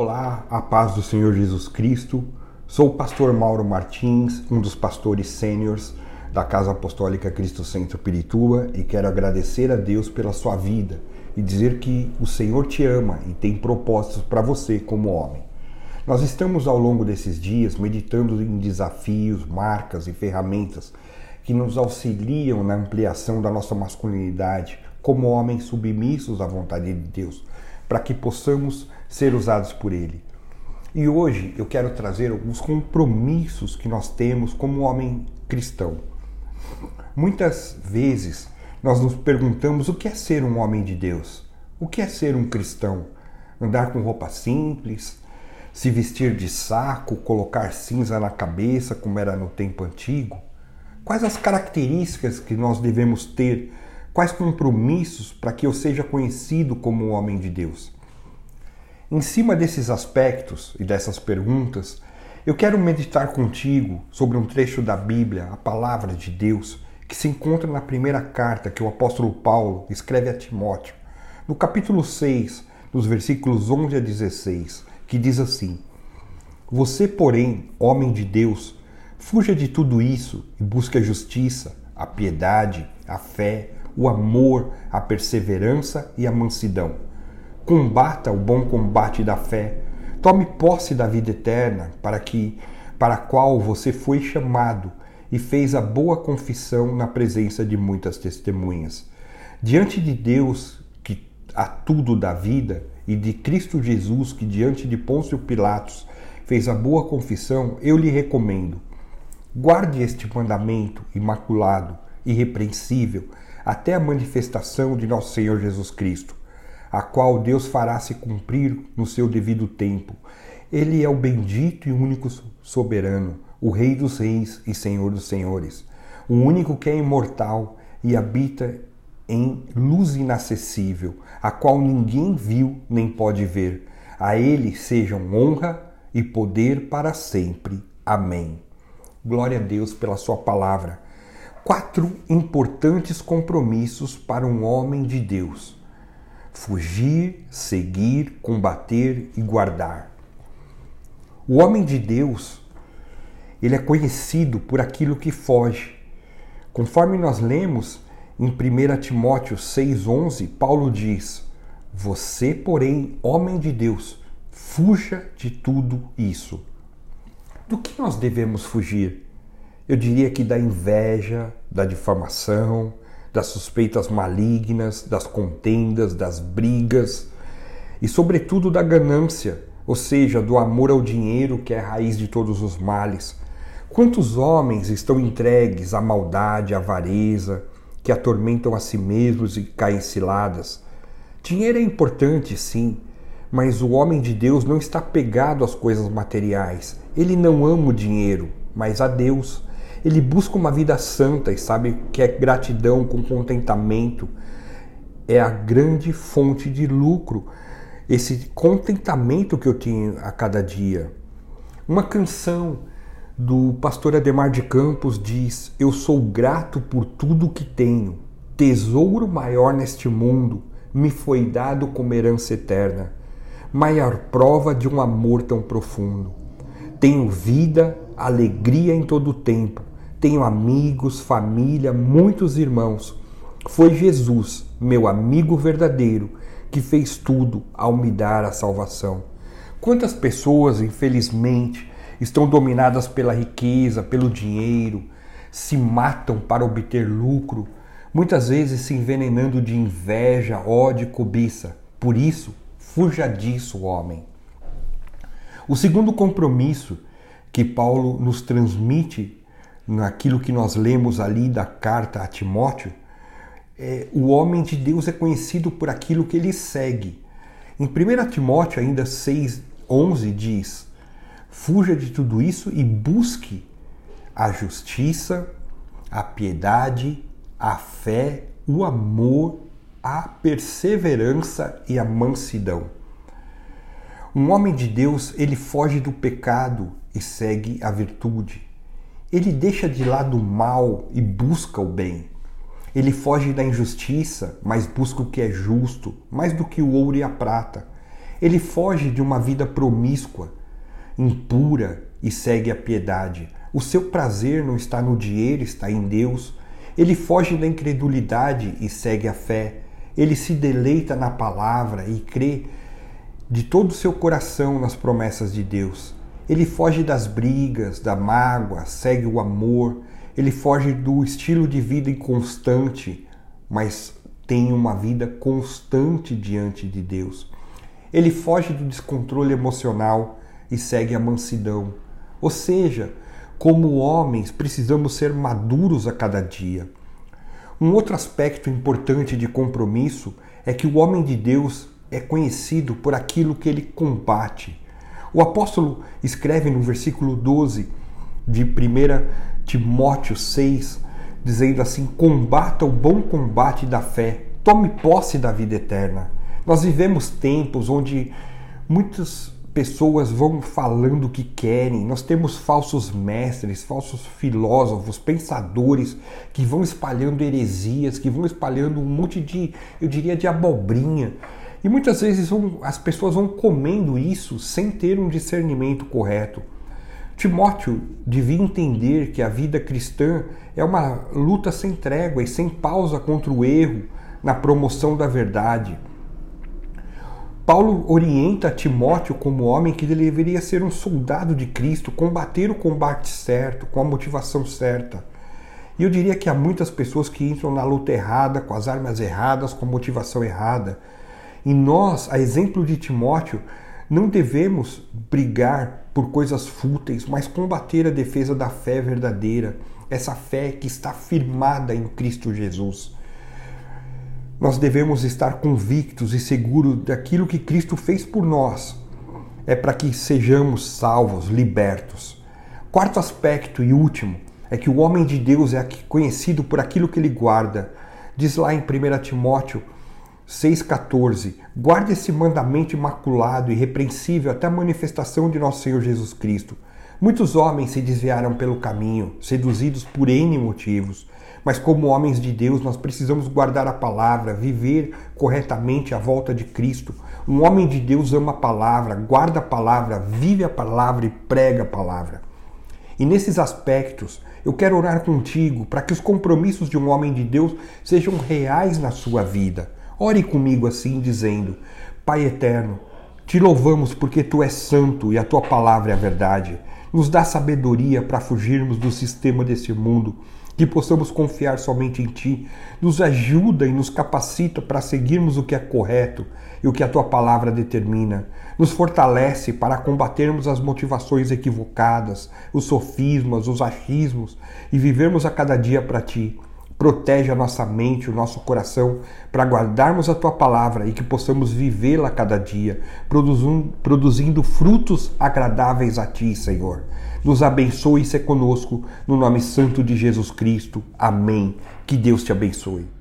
Olá, a paz do Senhor Jesus Cristo. Sou o pastor Mauro Martins, um dos pastores sêniores da Casa Apostólica Cristo Centro Pirituba e quero agradecer a Deus pela sua vida e dizer que o Senhor te ama e tem propósitos para você como homem. Nós estamos ao longo desses dias meditando em desafios, marcas e ferramentas que nos auxiliam na ampliação da nossa masculinidade como homens submissos à vontade de Deus, para que possamos ser usados por Ele. E hoje eu quero trazer alguns compromissos que nós temos como homem cristão. Muitas vezes nós nos perguntamos o que é ser um homem de Deus, o que é ser um cristão. Andar com roupa simples, se vestir de saco, colocar cinza na cabeça, como era no tempo antigo? Quais as características que nós devemos ter? Quais compromissos para que eu seja conhecido como um homem de Deus? Em cima desses aspectos e dessas perguntas, eu quero meditar contigo sobre um trecho da Bíblia, a palavra de Deus, que se encontra na primeira carta que o apóstolo Paulo escreve a Timóteo, no capítulo 6, nos versículos 11 a 16, que diz assim: Você, porém, homem de Deus, fuja de tudo isso e busque a justiça, a piedade, a fé, o amor, a perseverança e a mansidão combata o bom combate da fé, tome posse da vida eterna, para que para a qual você foi chamado e fez a boa confissão na presença de muitas testemunhas. Diante de Deus, que a tudo dá vida, e de Cristo Jesus, que diante de Pôncio Pilatos fez a boa confissão, eu lhe recomendo: guarde este mandamento imaculado, irrepreensível, até a manifestação de nosso Senhor Jesus Cristo a qual Deus fará se cumprir no seu devido tempo. Ele é o bendito e único soberano, o Rei dos Reis e Senhor dos Senhores, o único que é imortal e habita em luz inacessível, a qual ninguém viu nem pode ver. A ele sejam honra e poder para sempre. Amém. Glória a Deus pela sua palavra. Quatro importantes compromissos para um homem de Deus fugir, seguir, combater e guardar. O homem de Deus, ele é conhecido por aquilo que foge. Conforme nós lemos em 1 Timóteo 6,11, Paulo diz: Você, porém, homem de Deus, fuja de tudo isso. Do que nós devemos fugir? Eu diria que da inveja, da difamação, das suspeitas malignas, das contendas, das brigas e, sobretudo, da ganância, ou seja, do amor ao dinheiro que é a raiz de todos os males. Quantos homens estão entregues à maldade, à avareza, que atormentam a si mesmos e caem ciladas? Dinheiro é importante, sim, mas o homem de Deus não está pegado às coisas materiais. Ele não ama o dinheiro, mas a Deus. Ele busca uma vida santa e sabe que é gratidão com contentamento é a grande fonte de lucro. Esse contentamento que eu tenho a cada dia. Uma canção do pastor Ademar de Campos diz: Eu sou grato por tudo que tenho. Tesouro maior neste mundo me foi dado como herança eterna, maior prova de um amor tão profundo. Tenho vida, alegria em todo o tempo tenho amigos, família, muitos irmãos. Foi Jesus, meu amigo verdadeiro, que fez tudo ao me dar a salvação. Quantas pessoas, infelizmente, estão dominadas pela riqueza, pelo dinheiro, se matam para obter lucro, muitas vezes se envenenando de inveja, ódio e cobiça. Por isso, fuja disso, homem. O segundo compromisso que Paulo nos transmite naquilo que nós lemos ali da carta a Timóteo, é, o homem de Deus é conhecido por aquilo que ele segue. Em 1 Timóteo, ainda 6,11 diz: Fuja de tudo isso e busque a justiça, a piedade, a fé, o amor, a perseverança e a mansidão. Um homem de Deus, ele foge do pecado e segue a virtude. Ele deixa de lado o mal e busca o bem. Ele foge da injustiça, mas busca o que é justo, mais do que o ouro e a prata. Ele foge de uma vida promíscua, impura e segue a piedade. O seu prazer não está no dinheiro, está em Deus. Ele foge da incredulidade e segue a fé. Ele se deleita na palavra e crê de todo o seu coração nas promessas de Deus. Ele foge das brigas, da mágoa, segue o amor. Ele foge do estilo de vida inconstante, mas tem uma vida constante diante de Deus. Ele foge do descontrole emocional e segue a mansidão. Ou seja, como homens, precisamos ser maduros a cada dia. Um outro aspecto importante de compromisso é que o homem de Deus é conhecido por aquilo que ele combate. O apóstolo escreve no versículo 12 de 1 Timóteo 6, dizendo assim: Combata o bom combate da fé, tome posse da vida eterna. Nós vivemos tempos onde muitas pessoas vão falando o que querem, nós temos falsos mestres, falsos filósofos, pensadores que vão espalhando heresias, que vão espalhando um monte de, eu diria, de abobrinha. E muitas vezes vão, as pessoas vão comendo isso sem ter um discernimento correto. Timóteo devia entender que a vida cristã é uma luta sem trégua e sem pausa contra o erro na promoção da verdade. Paulo orienta Timóteo como homem que deveria ser um soldado de Cristo, combater o combate certo, com a motivação certa. E eu diria que há muitas pessoas que entram na luta errada, com as armas erradas, com a motivação errada. E nós, a exemplo de Timóteo, não devemos brigar por coisas fúteis, mas combater a defesa da fé verdadeira, essa fé que está firmada em Cristo Jesus. Nós devemos estar convictos e seguros daquilo que Cristo fez por nós. É para que sejamos salvos, libertos. Quarto aspecto e último é que o homem de Deus é conhecido por aquilo que ele guarda. Diz lá em 1 Timóteo 6,14: Guarde esse mandamento imaculado e repreensível até a manifestação de nosso Senhor Jesus Cristo. Muitos homens se desviaram pelo caminho, seduzidos por N motivos. Mas como homens de Deus, nós precisamos guardar a palavra, viver corretamente à volta de Cristo. Um homem de Deus ama a palavra, guarda a palavra, vive a palavra e prega a palavra. E nesses aspectos, eu quero orar contigo para que os compromissos de um homem de Deus sejam reais na sua vida. Ore comigo assim, dizendo: Pai eterno, te louvamos porque tu és santo e a tua palavra é a verdade. Nos dá sabedoria para fugirmos do sistema desse mundo que possamos confiar somente em Ti, nos ajuda e nos capacita para seguirmos o que é correto e o que a Tua palavra determina, nos fortalece para combatermos as motivações equivocadas, os sofismas, os achismos e vivermos a cada dia para Ti. Protege a nossa mente, o nosso coração, para guardarmos a tua palavra e que possamos vivê-la cada dia, produzindo frutos agradáveis a ti, Senhor. Nos abençoe e se conosco, no nome santo de Jesus Cristo. Amém. Que Deus te abençoe.